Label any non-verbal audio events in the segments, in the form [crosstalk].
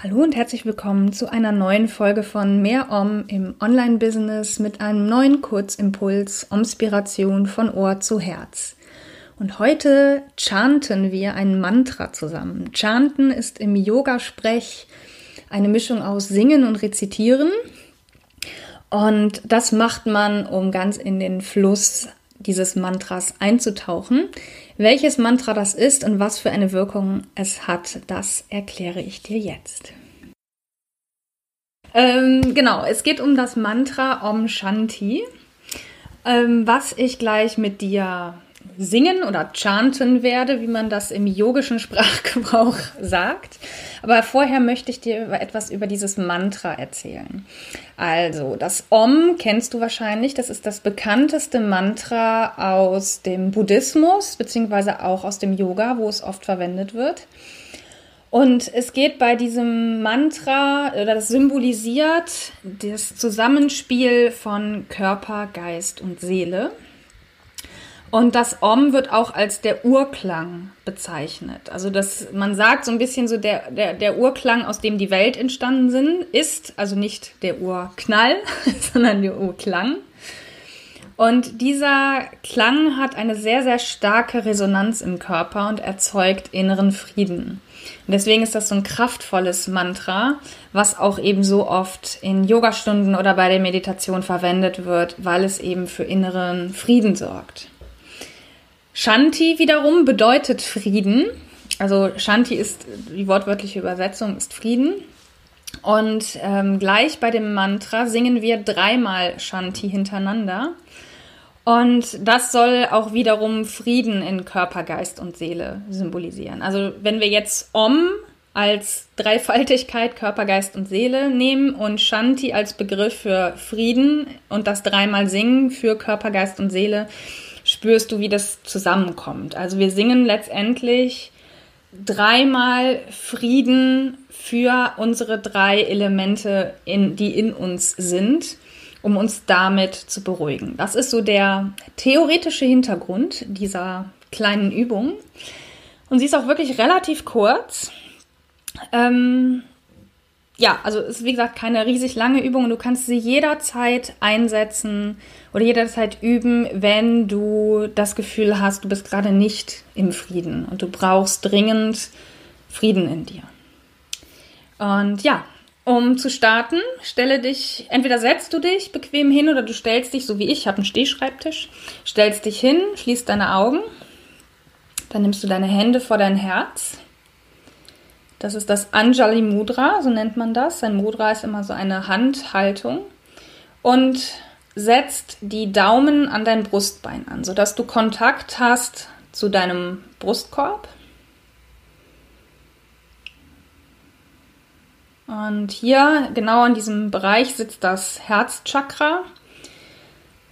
Hallo und herzlich willkommen zu einer neuen Folge von Mehr Om im Online-Business mit einem neuen Kurzimpuls Inspiration von Ohr zu Herz. Und heute chanten wir ein Mantra zusammen. Chanten ist im Yoga-Sprech eine Mischung aus Singen und Rezitieren. Und das macht man, um ganz in den Fluss dieses Mantras einzutauchen. Welches Mantra das ist und was für eine Wirkung es hat, das erkläre ich dir jetzt. Ähm, genau, es geht um das Mantra Om Shanti, ähm, was ich gleich mit dir singen oder chanten werde, wie man das im yogischen [laughs] Sprachgebrauch sagt. Aber vorher möchte ich dir etwas über dieses Mantra erzählen. Also, das Om kennst du wahrscheinlich. Das ist das bekannteste Mantra aus dem Buddhismus, beziehungsweise auch aus dem Yoga, wo es oft verwendet wird. Und es geht bei diesem Mantra, oder das symbolisiert das Zusammenspiel von Körper, Geist und Seele. Und das Om wird auch als der Urklang bezeichnet. Also das, man sagt so ein bisschen so, der, der, der Urklang, aus dem die Welt entstanden sind, ist, also nicht der Urknall, [laughs] sondern der Urklang. Und dieser Klang hat eine sehr, sehr starke Resonanz im Körper und erzeugt inneren Frieden. Und deswegen ist das so ein kraftvolles Mantra, was auch eben so oft in Yogastunden oder bei der Meditation verwendet wird, weil es eben für inneren Frieden sorgt. Shanti wiederum bedeutet Frieden. Also Shanti ist, die wortwörtliche Übersetzung ist Frieden. Und ähm, gleich bei dem Mantra singen wir dreimal Shanti hintereinander. Und das soll auch wiederum Frieden in Körper, Geist und Seele symbolisieren. Also wenn wir jetzt Om als Dreifaltigkeit Körper, Geist und Seele nehmen und Shanti als Begriff für Frieden und das dreimal singen für Körper, Geist und Seele, spürst du, wie das zusammenkommt. Also wir singen letztendlich dreimal Frieden für unsere drei Elemente, in, die in uns sind, um uns damit zu beruhigen. Das ist so der theoretische Hintergrund dieser kleinen Übung. Und sie ist auch wirklich relativ kurz. Ähm, ja, also ist wie gesagt keine riesig lange Übung und du kannst sie jederzeit einsetzen oder jederzeit üben, wenn du das Gefühl hast, du bist gerade nicht im Frieden und du brauchst dringend Frieden in dir. Und ja, um zu starten, stelle dich, entweder setzt du dich bequem hin oder du stellst dich, so wie ich, ich habe einen Stehschreibtisch, stellst dich hin, schließt deine Augen, dann nimmst du deine Hände vor dein Herz das ist das Anjali Mudra, so nennt man das. Ein Mudra ist immer so eine Handhaltung. Und setzt die Daumen an dein Brustbein an, sodass du Kontakt hast zu deinem Brustkorb. Und hier, genau an diesem Bereich, sitzt das Herzchakra,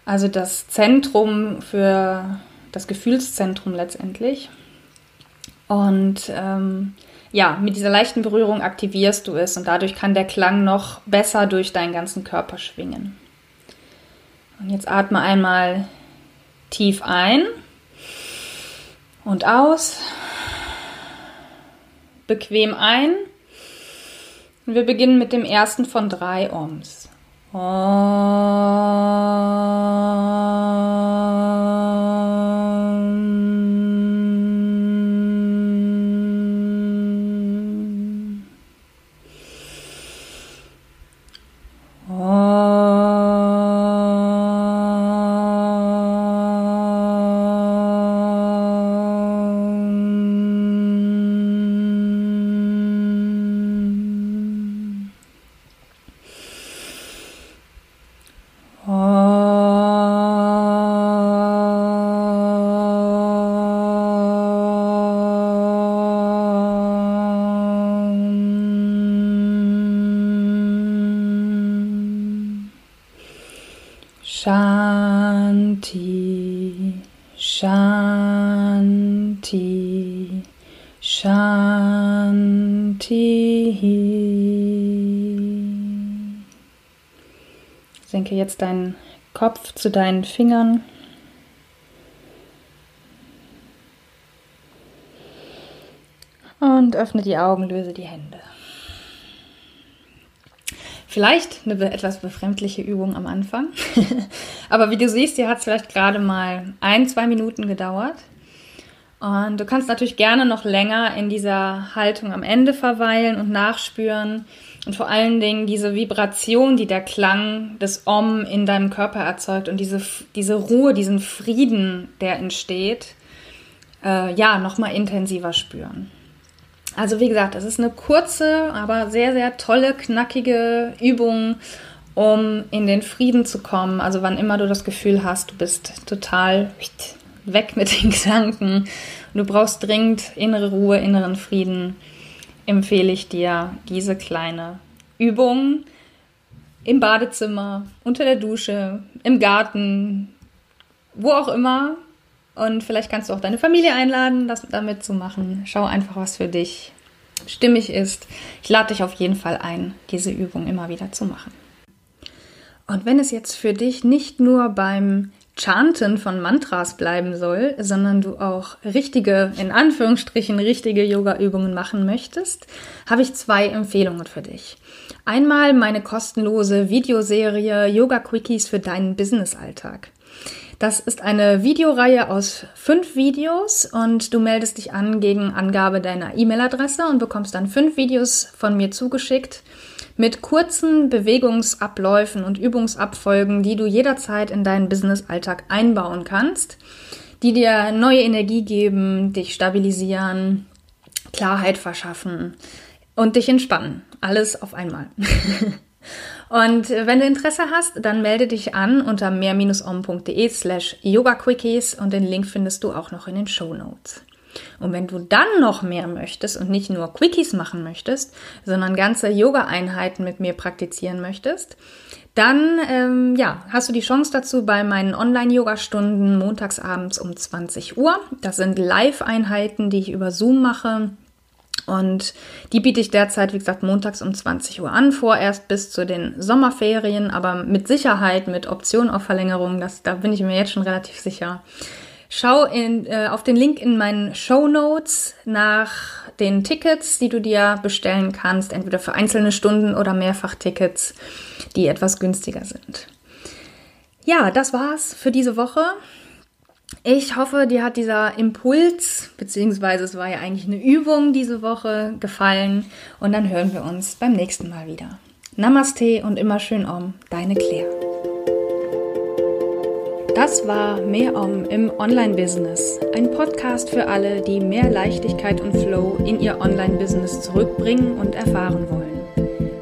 also das Zentrum für das Gefühlszentrum letztendlich. Und ähm, ja, mit dieser leichten Berührung aktivierst du es und dadurch kann der Klang noch besser durch deinen ganzen Körper schwingen. Und jetzt atme einmal tief ein und aus. Bequem ein. Und wir beginnen mit dem ersten von drei Oms. Om. Shanti, Shanti, Shanti. Senke jetzt deinen Kopf zu deinen Fingern. Und öffne die Augen, löse die Hände. Vielleicht eine etwas befremdliche Übung am Anfang. [laughs] Aber wie du siehst, hier hat es vielleicht gerade mal ein, zwei Minuten gedauert. Und du kannst natürlich gerne noch länger in dieser Haltung am Ende verweilen und nachspüren. Und vor allen Dingen diese Vibration, die der Klang des Om in deinem Körper erzeugt und diese, diese Ruhe, diesen Frieden, der entsteht, äh, ja, nochmal intensiver spüren. Also wie gesagt, es ist eine kurze, aber sehr, sehr tolle, knackige Übung, um in den Frieden zu kommen. Also wann immer du das Gefühl hast, du bist total weg mit den [laughs] Gedanken und du brauchst dringend innere Ruhe, inneren Frieden, empfehle ich dir diese kleine Übung im Badezimmer, unter der Dusche, im Garten, wo auch immer, und vielleicht kannst du auch deine Familie einladen, das damit zu machen. Schau einfach, was für dich stimmig ist. Ich lade dich auf jeden Fall ein, diese Übung immer wieder zu machen. Und wenn es jetzt für dich nicht nur beim Chanten von Mantras bleiben soll, sondern du auch richtige, in Anführungsstrichen, richtige Yoga-Übungen machen möchtest, habe ich zwei Empfehlungen für dich. Einmal meine kostenlose Videoserie Yoga Quickies für deinen Business-Alltag. Das ist eine Videoreihe aus fünf Videos und du meldest dich an gegen Angabe deiner E-Mail-Adresse und bekommst dann fünf Videos von mir zugeschickt mit kurzen Bewegungsabläufen und Übungsabfolgen, die du jederzeit in deinen Business-Alltag einbauen kannst, die dir neue Energie geben, dich stabilisieren, Klarheit verschaffen und dich entspannen. Alles auf einmal. [laughs] Und wenn du Interesse hast, dann melde dich an unter mehr-om.de slash yogaquickies und den Link findest du auch noch in den Show Notes. Und wenn du dann noch mehr möchtest und nicht nur Quickies machen möchtest, sondern ganze Yoga-Einheiten mit mir praktizieren möchtest, dann ähm, ja, hast du die Chance dazu bei meinen Online-Yoga-Stunden montagsabends um 20 Uhr. Das sind Live-Einheiten, die ich über Zoom mache und die biete ich derzeit, wie gesagt, montags um 20 Uhr an, vorerst bis zu den Sommerferien, aber mit Sicherheit, mit Option auf Verlängerung, das, da bin ich mir jetzt schon relativ sicher. Schau in, äh, auf den Link in meinen Show Notes nach den Tickets, die du dir bestellen kannst, entweder für einzelne Stunden oder Mehrfachtickets, die etwas günstiger sind. Ja, das war's für diese Woche. Ich hoffe, dir hat dieser Impuls, beziehungsweise es war ja eigentlich eine Übung diese Woche, gefallen. Und dann hören wir uns beim nächsten Mal wieder. Namaste und immer schön Om, deine Claire. Das war Mehr Om im Online-Business. Ein Podcast für alle, die mehr Leichtigkeit und Flow in ihr Online-Business zurückbringen und erfahren wollen.